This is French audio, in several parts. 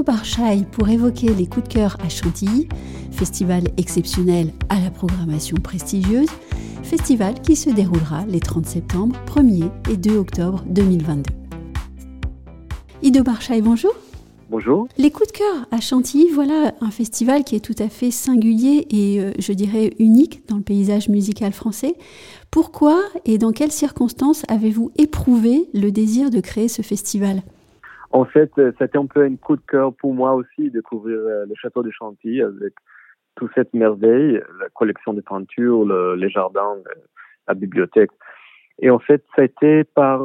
Ido Barchaï pour évoquer les coups de cœur à Chantilly, festival exceptionnel à la programmation prestigieuse, festival qui se déroulera les 30 septembre, 1er et 2 octobre 2022. Ido Barchaï, bonjour. Bonjour. Les coups de cœur à Chantilly, voilà un festival qui est tout à fait singulier et euh, je dirais unique dans le paysage musical français. Pourquoi et dans quelles circonstances avez-vous éprouvé le désir de créer ce festival? En fait, euh, c'était un peu un coup de cœur pour moi aussi de découvrir euh, le château de Chantilly avec toute cette merveille, la collection de peintures, les jardins, la bibliothèque. Et en fait, ça a été par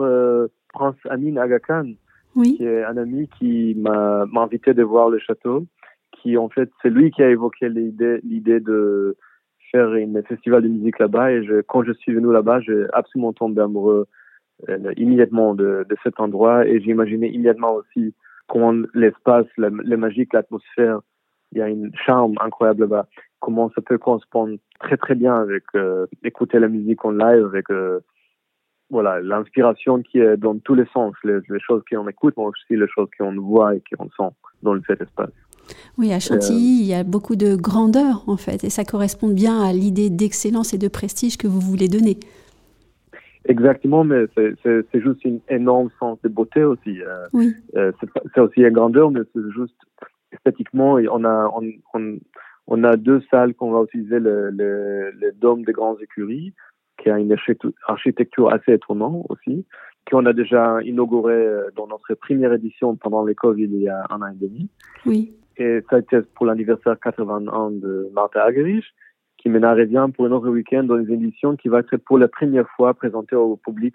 Prince Amin Aga Khan, oui. qui est un ami qui m'a invité de voir le château, qui en fait, c'est lui qui a évoqué l'idée, l'idée de faire un festival de musique là-bas. Et je, quand je suis venu là-bas, j'ai absolument tombé amoureux euh, immédiatement de, de, cet endroit et j'imaginais immédiatement aussi comment l'espace, le, le magique, l'atmosphère, il y a une charme incroyable là-bas. Comment ça peut correspondre très très bien avec euh, écouter la musique en live, avec euh, voilà, l'inspiration qui est dans tous les sens, les, choses qu'on écoute, mais aussi les choses qu'on voit et qu'on sent dans cet espace. Oui, à Chantilly, il y a beaucoup de grandeur en fait, et ça correspond bien à l'idée d'excellence et de prestige que vous voulez donner. Exactement, mais c'est juste une énorme sens de beauté aussi. Euh, oui. Euh, c'est aussi une grandeur, mais c'est juste esthétiquement, on a, on, on, a deux salles qu'on va utiliser, le, le, le dôme des grandes écuries, qui a une architecture assez étonnante aussi, qu'on a déjà inauguré euh, dans notre première édition pendant le Covid il y a un an et demi. Oui. Et ça a été pour l'anniversaire 80 ans de Martha Agerich, qui maintenant revient pour un autre week-end dans une édition qui va être pour la première fois présentée au public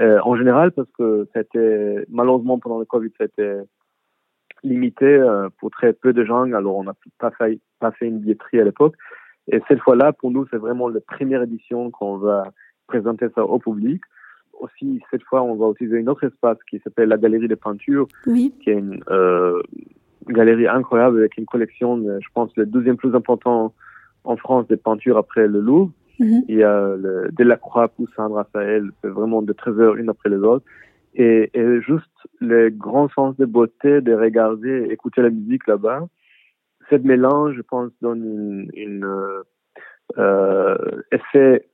euh, en général, parce que c'était malheureusement pendant le Covid, c'était limité euh, pour très peu de gens, alors on n'a pas fait, pas fait une billetterie à l'époque. Et cette fois-là, pour nous, c'est vraiment la première édition qu'on va présenter ça au public. Aussi, cette fois, on va utiliser un autre espace qui s'appelle la Galerie de peinture, oui. qui est une euh, galerie incroyable avec une collection, je pense, le deuxième plus important en France de peintures après le Louvre. Mm-hmm. Il y a le Delacroix, Poussin, Raphaël, vraiment de trésors une après les autres. Et, et juste le grand sens de beauté de regarder, écouter la musique là-bas cette mélange, je pense, donne une, une euh, euh effet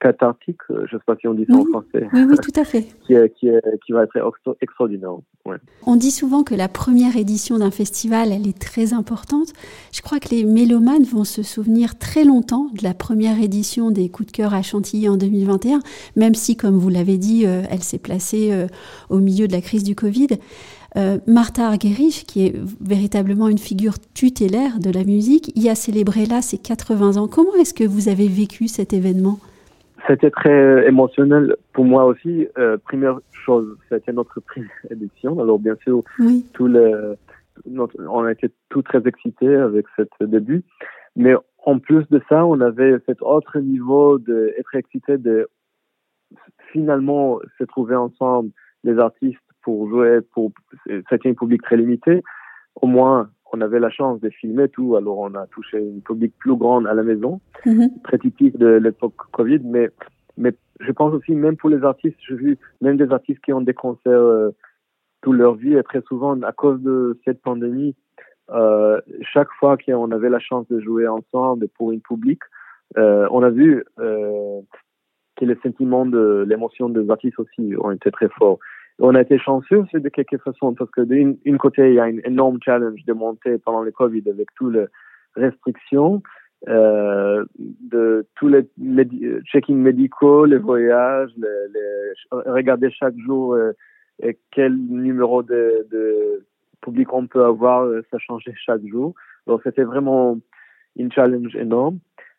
cathartique, je ne sais pas si on dit ça en français. Oui, oui, tout à fait. qui, est, qui, est, qui, va être extraordinaire. Ouais. On dit souvent que la première édition d'un festival, elle est très importante. Je crois que les mélomanes vont se souvenir très longtemps de la première édition des Coups de cœur à Chantilly en 2021, même si, comme vous l'avez dit, euh, elle s'est placée euh, au milieu de la crise du Covid. Euh, Martha Argerich, qui est véritablement une figure tutélaire de la musique, y a célébré là ses 80 ans. Comment est-ce que vous avez vécu cet événement? C'était très émotionnel pour moi aussi. Euh, première chose, c'était notre première édition. Alors bien sûr, tout le, on été tous très excités avec ce début. Mais en plus de ça, on avait cet autre niveau d'être excité de finalement se trouver ensemble, les artistes pour jouer pour c'était un public très limité. Au moins, on avait la chance de filmer tout, alors on a touché une public plus grande à la maison, mm-hmm. très typique de l'époque Covid. Mais mais je pense aussi même pour les artistes, j'ai vu même des artistes qui ont des concerts euh, toute leur vie et très souvent à cause de cette pandémie, euh, chaque fois qu'on avait la chance de jouer ensemble pour une public, euh, on a vu euh, que les sentiments de l'émotion des artistes aussi ont été très forts on a été chanceux aussi de quelque façon parce que d'une côté, il y a un énorme challenge de monter pendant le Covid avec toutes les restrictions, euh, de tous les check-in médicaux, les voyages, les, les, regarder chaque jour euh, quel numéro de, de, public on peut avoir, euh, ça changeait chaque jour. Donc c'était vraiment une challenge énorme.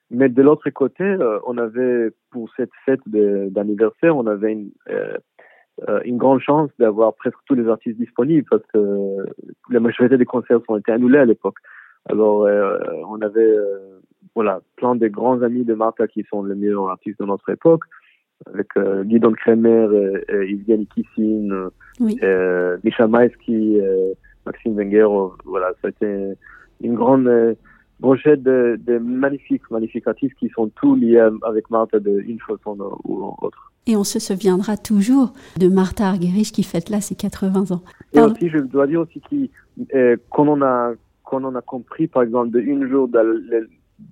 Mais de l'autre côté, euh, on avait pour cette fête d'anniversaire, on avait une euh, une grande chance d'avoir presque tous les artistes disponibles parce que la majorité des concerts ont été annulés à l'époque. Alors, euh, on avait euh, voilà plein de grands amis de Martha qui sont les meilleurs artistes de notre époque, avec euh, Guidon Kremer, et, Yvgeny Kissin, oui. Misha Maïski, Maxime Wenger. Voilà, c'était une grande brochette de, de magnifiques, magnifiques artistes qui sont tous liés avec Martha d'une façon ou autre. Et on se souviendra toujours de Martha Argerich qui fête là ses 80 ans. Et aussi, je dois dire aussi qu'on quand on a quand on a compris, par exemple, de une jour de,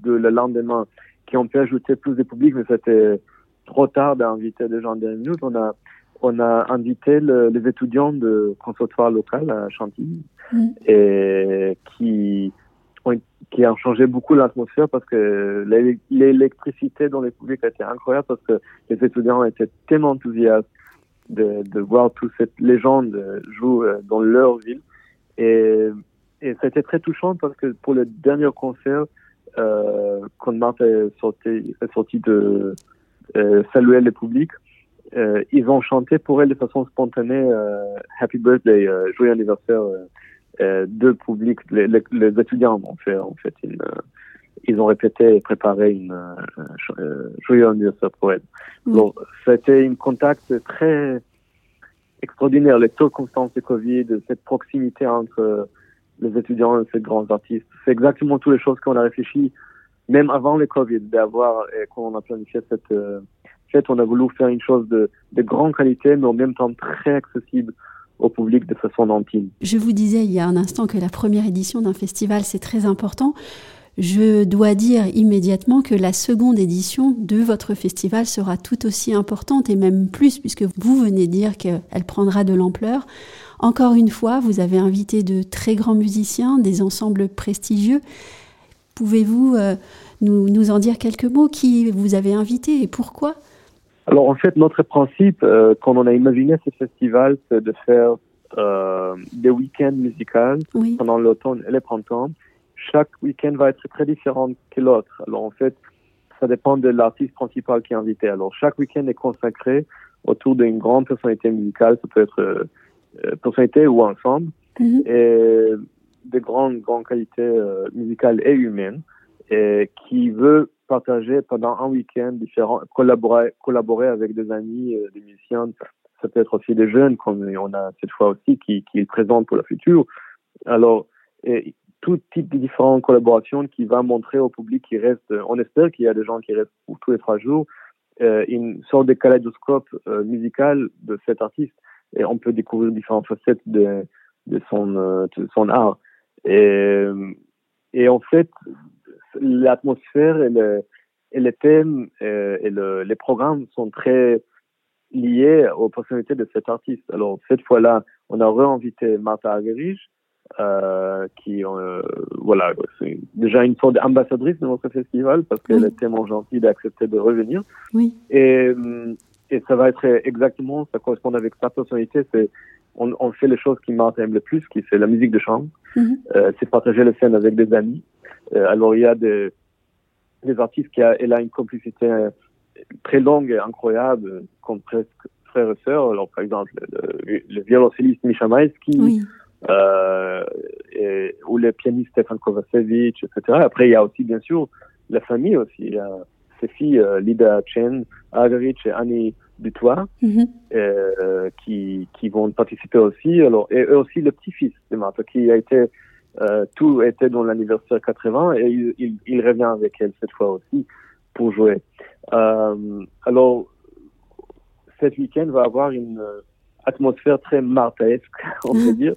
le lendemain, qu'on peut ajouter plus de public, mais c'était trop tard d'inviter des gens dernière minute, on a on a invité les étudiants de conservatoire local à Chantilly mm. et qui qui a changé beaucoup l'atmosphère parce que l'électricité dans les publics a été incroyable parce que les étudiants étaient tellement enthousiastes de, voir toute cette légende jouer dans leur ville. Et, et été très touchant parce que pour le dernier concert euh, quand Marthe est sorti, de euh, saluer le public, euh, ils ont chanté pour elle de façon spontanée euh, Happy Birthday, euh, joyeux anniversaire euh, de public. Les, les, les, étudiants ont fait, en fait une, ils ont répété et préparé une joyeux anniversaire pour elle. Donc, c'était un contact très extraordinaire, les circonstances de Covid, cette proximité entre les étudiants et ces grands artistes. C'est exactement toutes les choses qu'on a réfléchi, même avant le Covid, d'avoir, et quand on a planifié cette fait, on a voulu faire une chose de, de grande qualité, mais en même temps très accessible au public de façon intime. Je vous disais il y a un instant que la première édition d'un festival, c'est très important. Je dois dire immédiatement que la seconde édition de votre festival sera tout aussi importante et même plus puisque vous venez dire qu'elle prendra de l'ampleur. Encore une fois, vous avez invité de très grands musiciens, des ensembles prestigieux. Pouvez-vous euh, nous, nous, en dire quelques mots? Qui vous avez invité et pourquoi? Alors en fait, notre principe, euh, quand on a imaginé ce festival, c'est de faire euh, des week-ends musicaux pendant l'automne et le printemps. Chaque week-end va être très différent que l'autre. Alors en fait, ça dépend de l'artiste principal qui est invité. Alors chaque week-end est consacré autour d'une grande personnalité musicale. Ça peut être euh, personnalité ou ensemble. Mm-hmm. Et de grandes, grandes qualités euh, musicales et humaines. Et qui veut partager pendant un week-end différent, collaborer, collaborer avec des amis, euh, des musiciens. Ça peut être aussi des jeunes, comme on a cette fois aussi, qui, qui présentent pour le futur. Alors, tout type de différentes collaborations qui va montrer au public qui reste, on espère qu'il y a des gens qui restent pour tous les trois jours, euh, une sorte de kaléidoscope euh, musical de cet artiste et on peut découvrir différentes facettes de, de, son, euh, son art. Et, et en fait, l'atmosphère et, le, et les thèmes euh, et, le, les programmes sont très liés aux personnalités de cet artiste. Alors, cette fois-là, on a réinvité Martha Agerich, euh, qui, euh, voilà, c'est déjà une sorte d'ambassadrice de notre festival parce qu'elle est tellement gentille d'accepter de revenir. Oui. Et, et ça va être exactement, ça correspond avec sa personnalité, c'est on, on, fait les choses qui Martha aime le plus, qui c'est la musique de chambre, mm-hmm. euh, c'est partager la scène avec des amis, euh, alors il y a des, des artistes qui a, elle a une complicité euh, très longue et incroyable, comme presque frère et sœur. Alors par exemple le, le violoncelliste Misha Maïski, euh, et, ou le pianiste Stefan Kovacevic, etc. Après il y a aussi bien sûr la famille aussi. Il y a ses filles Lida Chen, Agarich et Annie Dutoit, mm-hmm. euh, qui, qui vont participer aussi. Alors, et, aussi le petit-fils de Martha, qui a été euh, tout était dans l'anniversaire 80 et il, il, il, revient avec elle cette fois aussi pour jouer. Euh, alors, cet week-end va avoir une atmosphère très martaesque, on peut mm. dire.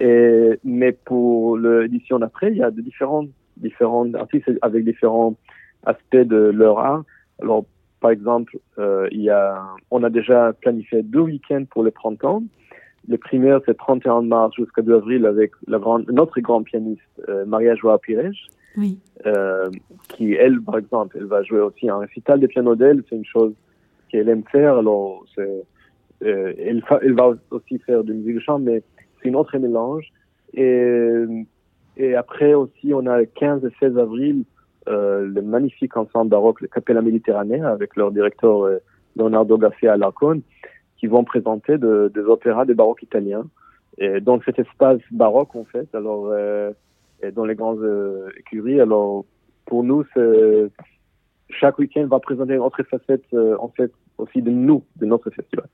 Et, mais pour l'édition d'après, il y a de différents, différents artistes avec différents aspects de leur art. Alors, par exemple, euh, il y a, on a déjà planifié deux week-ends pour le printemps le primaire, c'est 31 mars jusqu'à 2 avril avec la grande, notre grand pianiste, euh, Maria Joa Pires, oui. euh, qui, elle, par exemple, elle va jouer aussi un récital de piano d'elle. C'est une chose qu'elle aime faire. Alors, euh, elle, elle, va aussi faire de musique de chambre, mais c'est une autre mélange. Et, et après aussi, on a le 15 et 16 avril euh, le magnifique ensemble baroque, le Capella Méditerranée, avec leur directeur euh, Leonardo Garcia Alarcón qui vont présenter de, des opéras de baroque italiens. Et donc cet espace baroque en fait, alors euh, dans les grandes euh, écuries. Alors pour nous, chaque week-end va présenter une autre facette euh, en fait aussi de nous, de notre festival.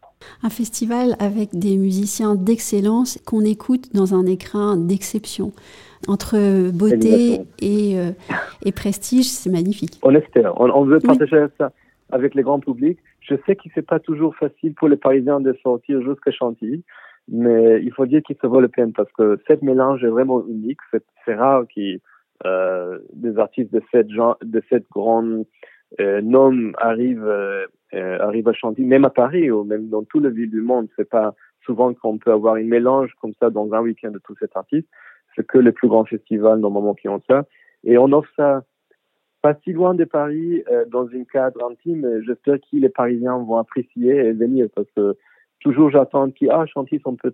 Un festival avec des musiciens d'excellence qu'on écoute dans un écrin d'exception. Entre beauté et, euh, et prestige, c'est magnifique. On espère. On, on veut partager ça avec les grands publics je sais que c'est pas toujours facile pour les Parisiens de sortir jusqu'à Chantilly, mais il faut dire qu'il se vaut le peine parce que cette mélange est vraiment unique. C'est rare qu'il euh, des artistes de cette genre, de cette grande euh, nom arrivent euh, euh, arrivent à Chantilly, même à Paris ou même dans toutes les villes du monde. C'est pas souvent qu'on peut avoir un mélange comme ça dans un week-end de tous ces artistes. C'est que les plus grands festivals normalement qui ont ça. Et on offre ça pas si loin de Paris, euh, dans une cadre intime. J'espère que les Parisiens vont apprécier et venir parce que toujours j'attends qu'ils ah Chantilly sont peu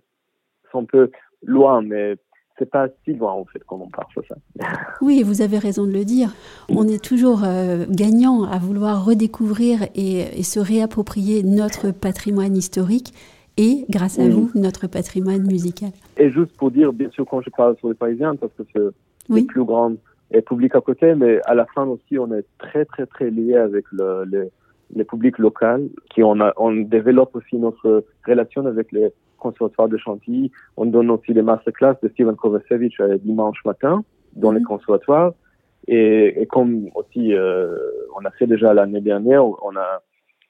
sont peu loin, mais c'est pas si loin en fait quand on part sur ça. Oui, vous avez raison de le dire. On est toujours euh, gagnant à vouloir redécouvrir et, se réapproprier notre patrimoine historique et, grâce à vous, notre patrimoine musical. Et juste pour dire, bien sûr, quand je parle sur les Parisiens, parce que c'est le plus grand et public à côté, mais à la fin aussi, on est très, très, très lié avec le, les, les publics locaux, qui on, a, on développe aussi notre relation avec les conservatoires de Chantilly. On donne aussi des masterclass de Steven Kovacevic dimanche matin dans les mhm. conservatoires. Et, et comme aussi euh, on a fait déjà l'année dernière, on a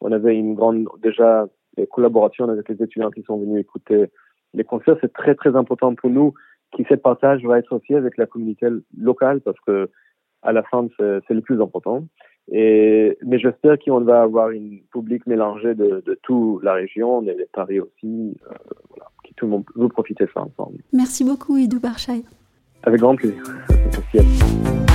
on avait une grande déjà collaboration avec les étudiants qui sont venus écouter les concerts. C'est très très important pour nous qui cette partage va être aussi avec la communauté locale parce que à la fin c'est le plus important. Et, mais j'espère qu'on va avoir une public mélangé de, de toute la région, et les Paris aussi, euh, voilà, que tout le monde veut profiter de ça ensemble. Merci beaucoup, Idou Barchay. Avec grand plaisir. Merci.